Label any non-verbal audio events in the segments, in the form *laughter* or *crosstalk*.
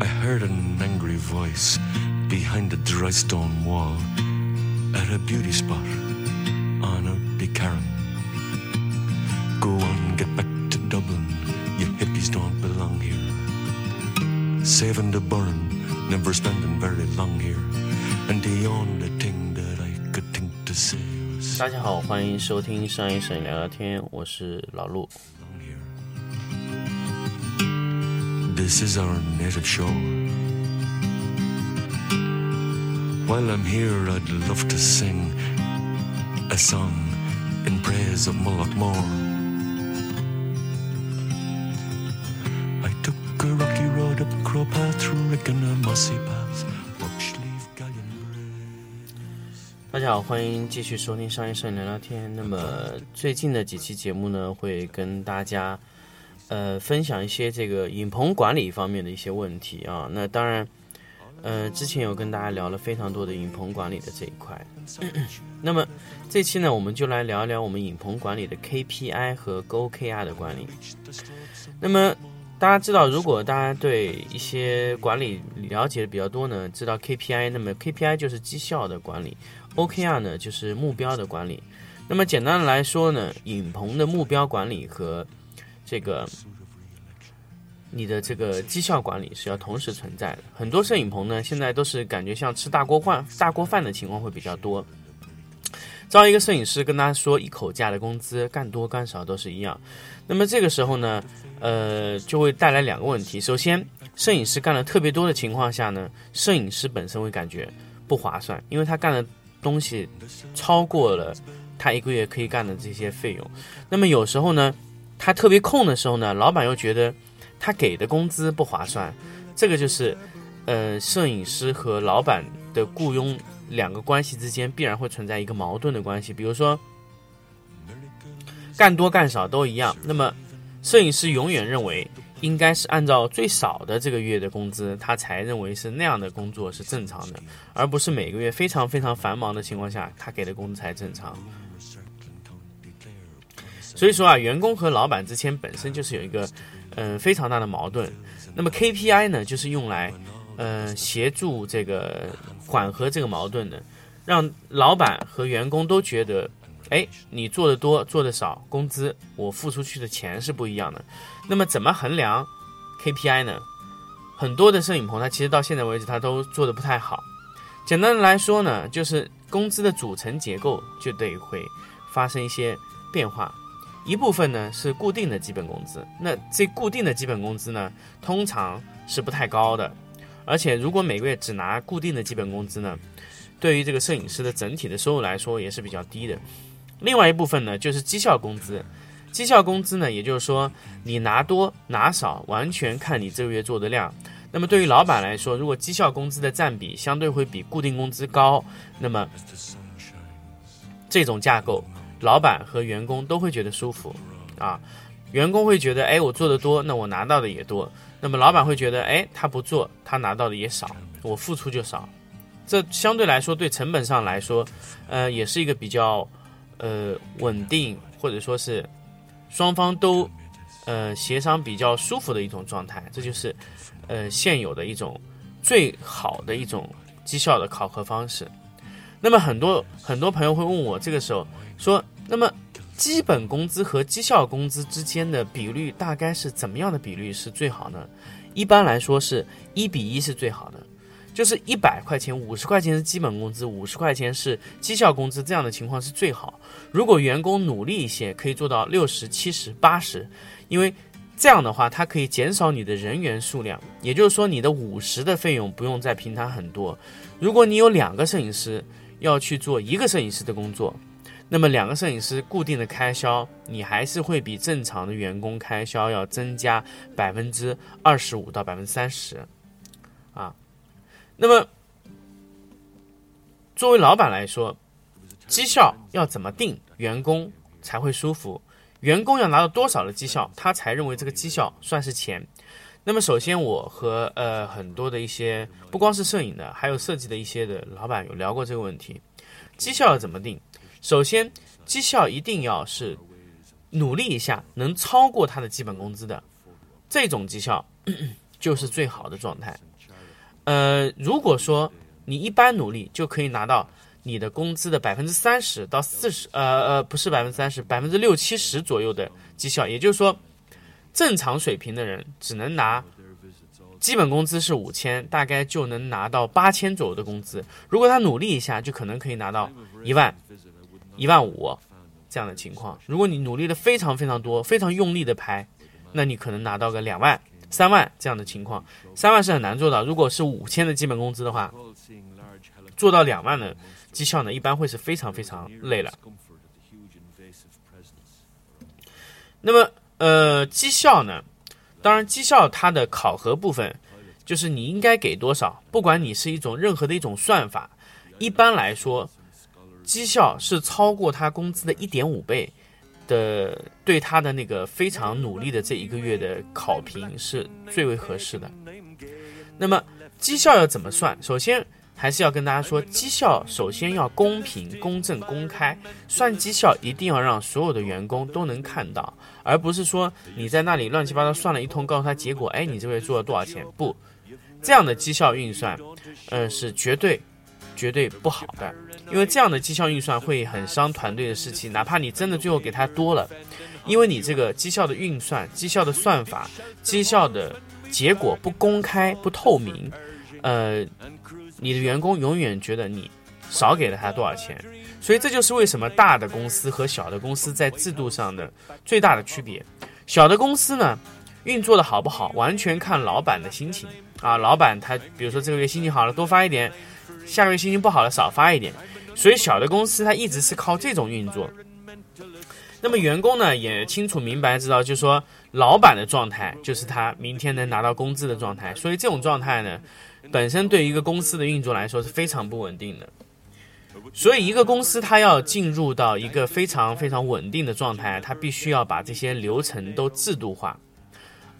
I heard an angry voice behind a dry stone wall at a beauty spot on a big Karen. Go on, get back to Dublin. You hippies don't belong here. Saving the burn, never spending very long here. And the only thing that I could think to say was 大家好，欢迎收听上一省聊聊天，我是老陆。 This is our native show. While I'm here, I'd love to sing a song in praise of Mullaghmore. I took a rocky road up Crow Path through Rickon and Mossy Paths, Buckshleaf, Galleon 大家好，欢迎继续收听商业摄影聊聊天。那么最近的几期节目呢，会跟大家 呃分享一些这个影棚管理方面的一些问题啊。那当然，呃，之前有跟大家聊了非常多的影棚管理的这一块。*clears throat* 那么这期呢，我们就来聊一聊我们影棚管理的 KPI 和 GoKR 的管理。那么大家知道，如果大家对一些管理了解的比较多呢，知道 KPI，那么 KPI 就是绩效的管理，OKR 呢就是目标的管理。那么简单的来说呢，影棚的目标管理和这个你的这个绩效管理是要同时存在的。很多摄影棚呢，现在都是感觉像吃大锅饭、大锅饭的情况会比较多。招一个摄影师跟他说一口价的工资，干多干少都是一样。那么这个时候呢，呃，就会带来两个问题。首先，摄影师干了特别多的情况下呢，摄影师本身会感觉不划算，因为他干的东西超过了他一个月可以干的这些费用。那么有时候呢，他特别空的时候呢，老板又觉得他给的工资不划算。这个就是，呃，摄影师和老板的雇佣两个关系之间必然会存在一个矛盾的关系。比如说，干多干少都一样，那么摄影师永远认为应该是按照最少的这个月的工资，他才认为是那样的工作是正常的，而不是每个月非常非常繁忙的情况下，他给的工资才正常。所以说啊，员工和老板之间本身就是有一个嗯、非常大的矛盾。那么 KPI 呢，就是用来呃协助这个缓和这个矛盾的，让老板和员工都觉得，哎，你做的多做的少，工资我付出去的钱是不一样的。那么怎么衡量 KPI 呢？很多的摄影棚它其实到现在为止它都做的不太好。简单的来说呢，就是工资的组成结构就得会发生一些变化。一部分呢是固定的基本工资，那这固定的基本工资呢，通常是不太高的，而且如果每个月只拿固定的基本工资呢，对于这个摄影师的整体的收入来说也是比较低的。另外一部分呢就是绩效工资，绩效工资呢，也就是说你拿多拿少完全看你这个月做的量。那么对于老板来说，如果绩效工资的占比相对会比固定工资高，那么这种架构。老板和员工都会觉得舒服，啊，员工会觉得，哎，我做的多，那我拿到的也多。那么老板会觉得，哎，他不做，他拿到的也少，我付出就少。这相对来说，对成本上来说，呃，也是一个比较，呃，稳定或者说是双方都，呃，协商比较舒服的一种状态。这就是，呃，现有的一种最好的一种绩效的考核方式。那么很多很多朋友会问我，这个时候说。那么，基本工资和绩效工资之间的比率大概是怎么样的比率是最好呢？一般来说是一比一是最好的，就是一百块钱，五十块钱是基本工资，五十块钱是绩效工资，这样的情况是最好。如果员工努力一些，可以做到六十、七十、八十，因为这样的话，它可以减少你的人员数量，也就是说，你的五十的费用不用再平摊很多。如果你有两个摄影师要去做一个摄影师的工作。那么两个摄影师固定的开销，你还是会比正常的员工开销要增加百分之二十五到百分之三十，啊，那么作为老板来说，绩效要怎么定，员工才会舒服？员工要拿到多少的绩效，他才认为这个绩效算是钱？那么首先，我和呃很多的一些不光是摄影的，还有设计的一些的老板有聊过这个问题，绩效要怎么定？首先，绩效一定要是努力一下能超过他的基本工资的，这种绩效 *coughs* 就是最好的状态。呃，如果说你一般努力就可以拿到你的工资的百分之三十到四十，呃呃，不是百分之三十，百分之六七十左右的绩效，也就是说，正常水平的人只能拿基本工资是五千，大概就能拿到八千左右的工资。如果他努力一下，就可能可以拿到一万、一万五这样的情况。如果你努力的非常非常多，非常用力的拍，那你可能拿到个两万。三万这样的情况，三万是很难做到。如果是五千的基本工资的话，做到两万的绩效呢，一般会是非常非常累了。那么，呃，绩效呢？当然，绩效它的考核部分，就是你应该给多少。不管你是一种任何的一种算法，一般来说，绩效是超过他工资的一点五倍。的对他的那个非常努力的这一个月的考评是最为合适的。那么绩效要怎么算？首先还是要跟大家说，绩效首先要公平、公正、公开。算绩效一定要让所有的员工都能看到，而不是说你在那里乱七八糟算了一通，告诉他结果，哎，你这个月做了多少钱？不，这样的绩效运算，嗯，是绝对。绝对不好的，因为这样的绩效运算会很伤团队的士气。哪怕你真的最后给他多了，因为你这个绩效的运算、绩效的算法、绩效的结果不公开、不透明，呃，你的员工永远觉得你少给了他多少钱。所以这就是为什么大的公司和小的公司在制度上的最大的区别。小的公司呢，运作的好不好，完全看老板的心情啊。老板他比如说这个月心情好了，多发一点。下个月心情不好了，少发一点。所以小的公司它一直是靠这种运作。那么员工呢也清楚明白知道，就是说老板的状态就是他明天能拿到工资的状态。所以这种状态呢，本身对于一个公司的运作来说是非常不稳定的。所以一个公司它要进入到一个非常非常稳定的状态，它必须要把这些流程都制度化。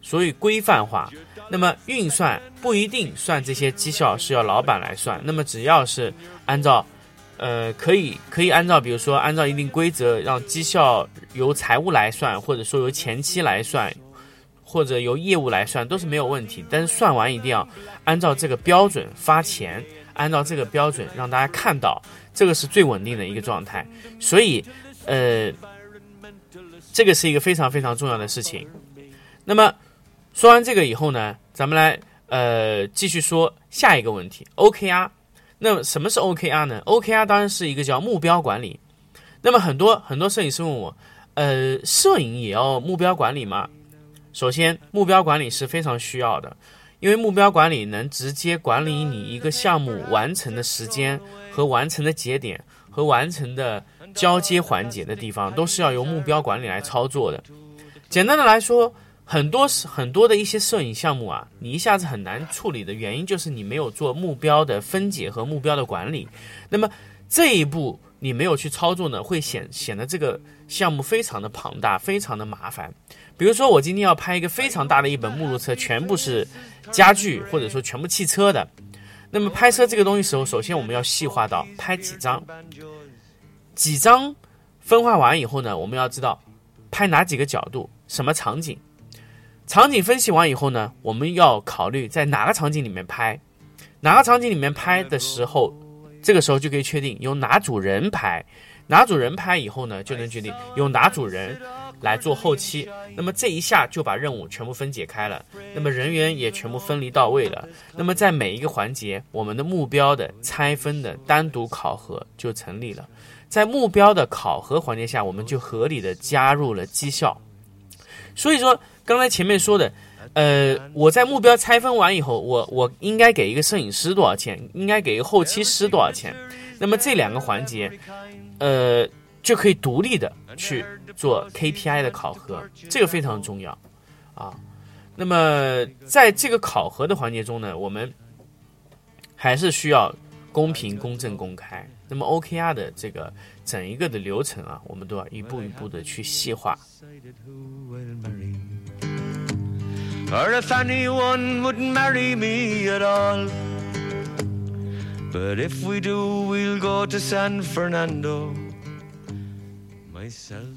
所以规范化，那么运算不一定算这些绩效是要老板来算，那么只要是按照，呃，可以可以按照，比如说按照一定规则，让绩效由财务来算，或者说由前期来算，或者由业务来算，都是没有问题。但是算完一定要按照这个标准发钱，按照这个标准让大家看到，这个是最稳定的一个状态。所以，呃，这个是一个非常非常重要的事情。那么。说完这个以后呢，咱们来呃继续说下一个问题，OKR。那什么是 OKR 呢？OKR 当然是一个叫目标管理。那么很多很多摄影师问我，呃，摄影也要目标管理吗？首先，目标管理是非常需要的，因为目标管理能直接管理你一个项目完成的时间和完成的节点和完成的交接环节的地方，都是要由目标管理来操作的。简单的来说。很多是很多的一些摄影项目啊，你一下子很难处理的原因就是你没有做目标的分解和目标的管理。那么这一步你没有去操作呢，会显显得这个项目非常的庞大，非常的麻烦。比如说我今天要拍一个非常大的一本目录册，全部是家具或者说全部汽车的。那么拍摄这个东西时候，首先我们要细化到拍几张，几张分化完以后呢，我们要知道拍哪几个角度，什么场景。场景分析完以后呢，我们要考虑在哪个场景里面拍，哪个场景里面拍的时候，这个时候就可以确定由哪组人拍，哪组人拍以后呢，就能决定由哪组人来做后期。那么这一下就把任务全部分解开了，那么人员也全部分离到位了。那么在每一个环节，我们的目标的拆分的单独考核就成立了。在目标的考核环节下，我们就合理的加入了绩效。所以说。刚才前面说的，呃，我在目标拆分完以后，我我应该给一个摄影师多少钱？应该给一个后期师多少钱？那么这两个环节，呃，就可以独立的去做 KPI 的考核，这个非常重要啊。那么在这个考核的环节中呢，我们还是需要公平、公正、公开。那么 OKR 的这个整一个的流程啊，我们都要一步一步的去细化。or if anyone would marry me at all. But if we do, we'll go to San Fernando. Myself.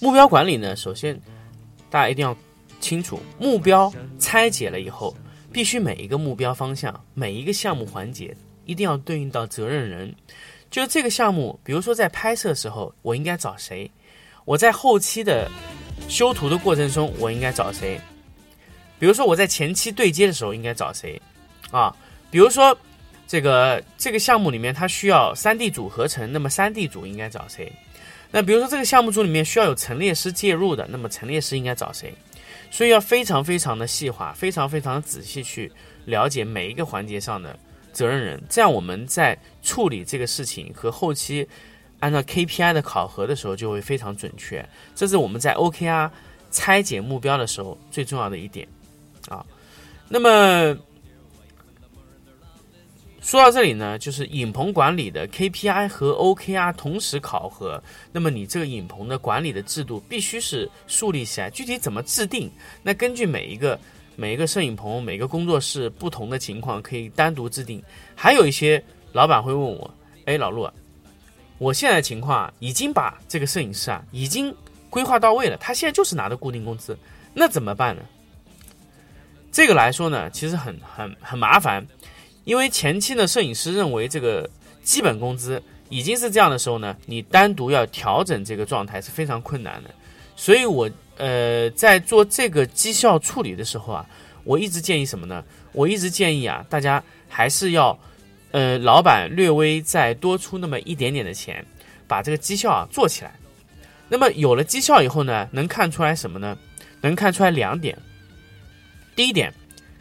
目标管理呢，首先大家一定要清楚，目标拆解了以后，必须每一个目标方向、每一个项目环节一定要对应到责任人。就是这个项目，比如说在拍摄时候，我应该找谁？我在后期的修图的过程中，我应该找谁？比如说我在前期对接的时候应该找谁？啊，比如说这个这个项目里面它需要三 D 组合成，那么三 D 组应该找谁？那比如说这个项目组里面需要有陈列师介入的，那么陈列师应该找谁？所以要非常非常的细化，非常非常仔细去了解每一个环节上的责任人，这样我们在处理这个事情和后期按照 KPI 的考核的时候就会非常准确。这是我们在 OKR 拆解目标的时候最重要的一点啊。那么。说到这里呢，就是影棚管理的 KPI 和 OKR 同时考核，那么你这个影棚的管理的制度必须是树立起来。具体怎么制定？那根据每一个每一个摄影棚、每个工作室不同的情况，可以单独制定。还有一些老板会问我：“哎，老陆，我现在情况已经把这个摄影师啊已经规划到位了，他现在就是拿的固定工资，那怎么办呢？”这个来说呢，其实很很很麻烦。因为前期呢，摄影师认为这个基本工资已经是这样的时候呢，你单独要调整这个状态是非常困难的。所以我呃在做这个绩效处理的时候啊，我一直建议什么呢？我一直建议啊，大家还是要呃老板略微再多出那么一点点的钱，把这个绩效啊做起来。那么有了绩效以后呢，能看出来什么呢？能看出来两点。第一点，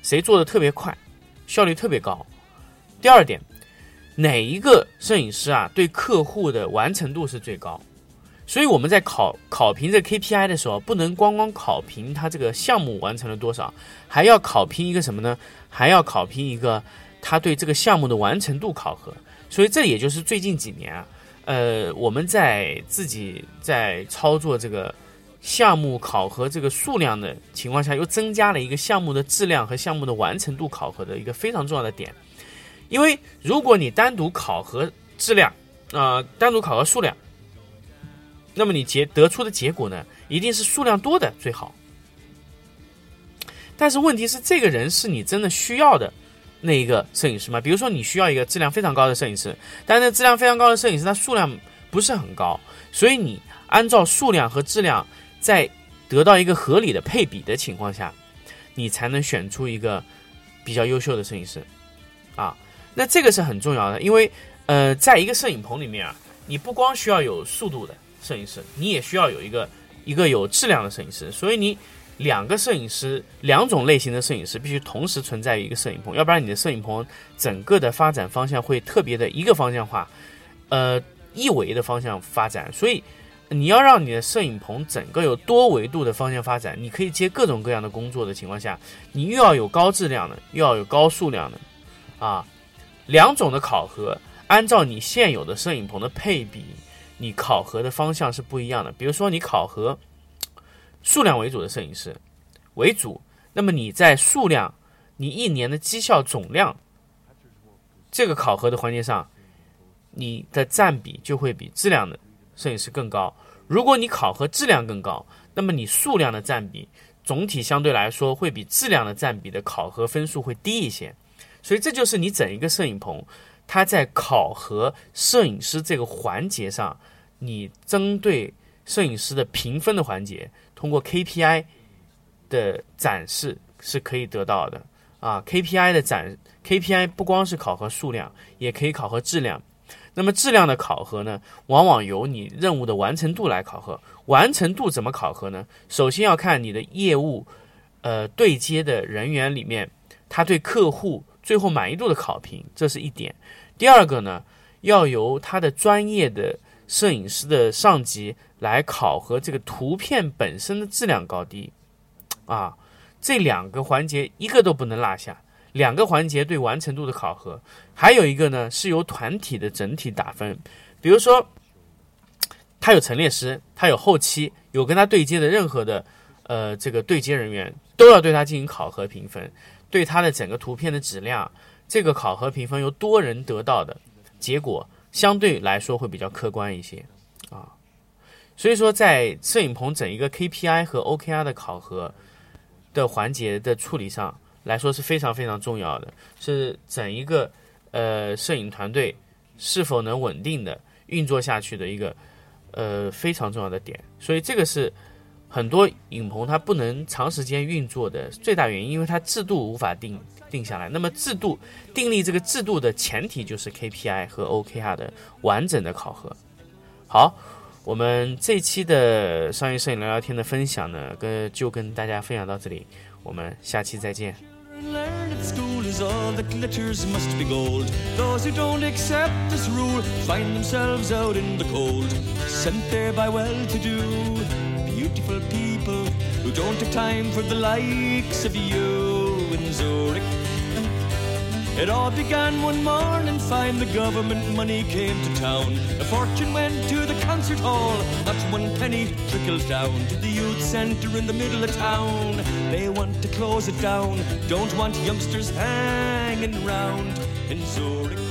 谁做的特别快。效率特别高。第二点，哪一个摄影师啊对客户的完成度是最高？所以我们在考考评这 KPI 的时候，不能光光考评他这个项目完成了多少，还要考评一个什么呢？还要考评一个他对这个项目的完成度考核。所以这也就是最近几年啊，呃，我们在自己在操作这个。项目考核这个数量的情况下，又增加了一个项目的质量和项目的完成度考核的一个非常重要的点。因为如果你单独考核质量，啊，单独考核数量，那么你结得出的结果呢，一定是数量多的最好。但是问题是，这个人是你真的需要的那一个摄影师吗？比如说，你需要一个质量非常高的摄影师，但是质量非常高的摄影师，他数量不是很高，所以你按照数量和质量。在得到一个合理的配比的情况下，你才能选出一个比较优秀的摄影师啊。那这个是很重要的，因为呃，在一个摄影棚里面啊，你不光需要有速度的摄影师，你也需要有一个一个有质量的摄影师。所以你两个摄影师，两种类型的摄影师必须同时存在于一个摄影棚，要不然你的摄影棚整个的发展方向会特别的一个方向化，呃，一维的方向发展。所以。你要让你的摄影棚整个有多维度的方向发展，你可以接各种各样的工作的情况下，你又要有高质量的，又要有高数量的，啊，两种的考核，按照你现有的摄影棚的配比，你考核的方向是不一样的。比如说，你考核 *tsk* 数量为主的摄影师为主，那么你在数量，你一年的绩效总量这个考核的环节上，你的占比就会比质量的。摄影师更高，如果你考核质量更高，那么你数量的占比总体相对来说会比质量的占比的考核分数会低一些，所以这就是你整一个摄影棚，它在考核摄影师这个环节上，你针对摄影师的评分的环节，通过 KPI 的展示是可以得到的啊，KPI 的展 KPI 不光是考核数量，也可以考核质量。那么质量的考核呢，往往由你任务的完成度来考核。完成度怎么考核呢？首先要看你的业务，呃，对接的人员里面，他对客户最后满意度的考评，这是一点。第二个呢，要由他的专业的摄影师的上级来考核这个图片本身的质量高低。啊，这两个环节一个都不能落下。两个环节对完成度的考核，还有一个呢是由团体的整体打分。比如说，他有陈列师，他有后期，有跟他对接的任何的呃这个对接人员，都要对他进行考核评分。对他的整个图片的质量，这个考核评分由多人得到的结果，相对来说会比较客观一些啊。所以说，在摄影棚整一个 KPI 和 OKR 的考核的环节的处理上。来说是非常非常重要的，是整一个呃摄影团队是否能稳定的运作下去的一个呃非常重要的点。所以这个是很多影棚它不能长时间运作的最大原因，因为它制度无法定定下来。那么制度订立这个制度的前提就是 KPI 和 OKR 的完整的考核。好。我们这期的商业摄影聊聊天的分享呢，跟就跟大家分享到这里，我们下期再见。It all began one morning fine, the government money came to town. A fortune went to the concert hall, not one penny trickles down to the youth centre in the middle of town. They want to close it down, don't want youngsters hanging round in Zurich.